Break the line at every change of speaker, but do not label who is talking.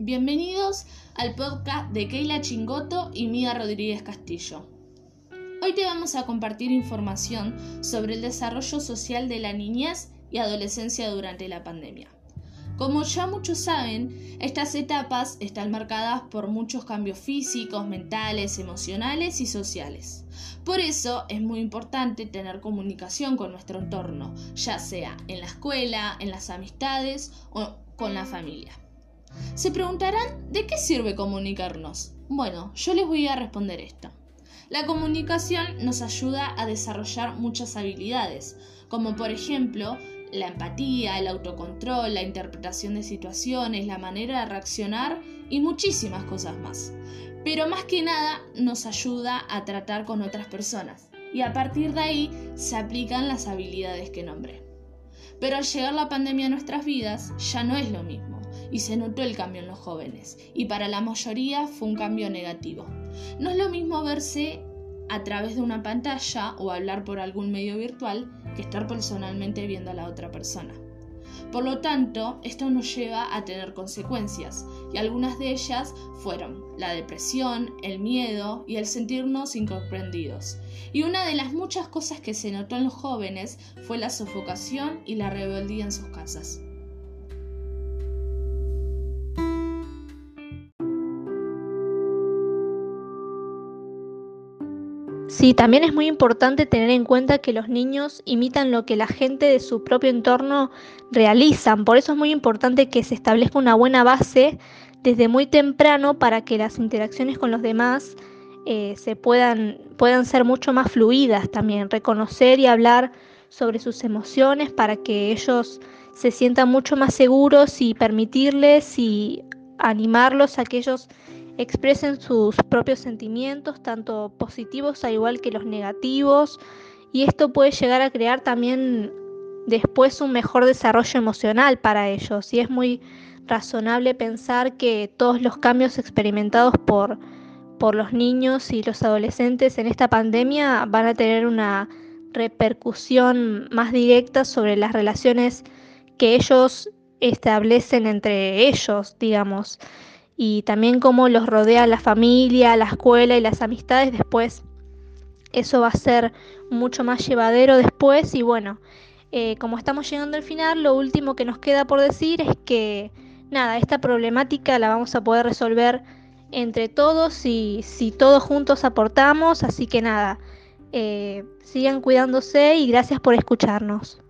Bienvenidos al podcast de Keila Chingoto y Mía Rodríguez Castillo. Hoy te vamos a compartir información sobre el desarrollo social de la niñez y adolescencia durante la pandemia. Como ya muchos saben, estas etapas están marcadas por muchos cambios físicos, mentales, emocionales y sociales. Por eso es muy importante tener comunicación con nuestro entorno, ya sea en la escuela, en las amistades o con la familia. Se preguntarán, ¿de qué sirve comunicarnos? Bueno, yo les voy a responder esto. La comunicación nos ayuda a desarrollar muchas habilidades, como por ejemplo la empatía, el autocontrol, la interpretación de situaciones, la manera de reaccionar y muchísimas cosas más. Pero más que nada nos ayuda a tratar con otras personas y a partir de ahí se aplican las habilidades que nombré. Pero al llegar la pandemia a nuestras vidas ya no es lo mismo y se notó el cambio en los jóvenes y para la mayoría fue un cambio negativo. No es lo mismo verse a través de una pantalla o hablar por algún medio virtual que estar personalmente viendo a la otra persona. Por lo tanto, esto nos lleva a tener consecuencias, y algunas de ellas fueron la depresión, el miedo y el sentirnos incomprendidos. Y una de las muchas cosas que se notó en los jóvenes fue la sofocación y la rebeldía en sus casas.
Sí, también es muy importante tener en cuenta que los niños imitan lo que la gente de su propio entorno realizan. Por eso es muy importante que se establezca una buena base desde muy temprano para que las interacciones con los demás eh, se puedan, puedan ser mucho más fluidas también. Reconocer y hablar sobre sus emociones para que ellos se sientan mucho más seguros y permitirles y animarlos a que ellos expresen sus propios sentimientos, tanto positivos al igual que los negativos, y esto puede llegar a crear también después un mejor desarrollo emocional para ellos. Y es muy razonable pensar que todos los cambios experimentados por, por los niños y los adolescentes en esta pandemia van a tener una repercusión más directa sobre las relaciones que ellos establecen entre ellos, digamos y también cómo los rodea la familia, la escuela y las amistades después. Eso va a ser mucho más llevadero después y bueno, eh, como estamos llegando al final, lo último que nos queda por decir es que nada, esta problemática la vamos a poder resolver entre todos y si todos juntos aportamos, así que nada, eh, sigan cuidándose y gracias por escucharnos.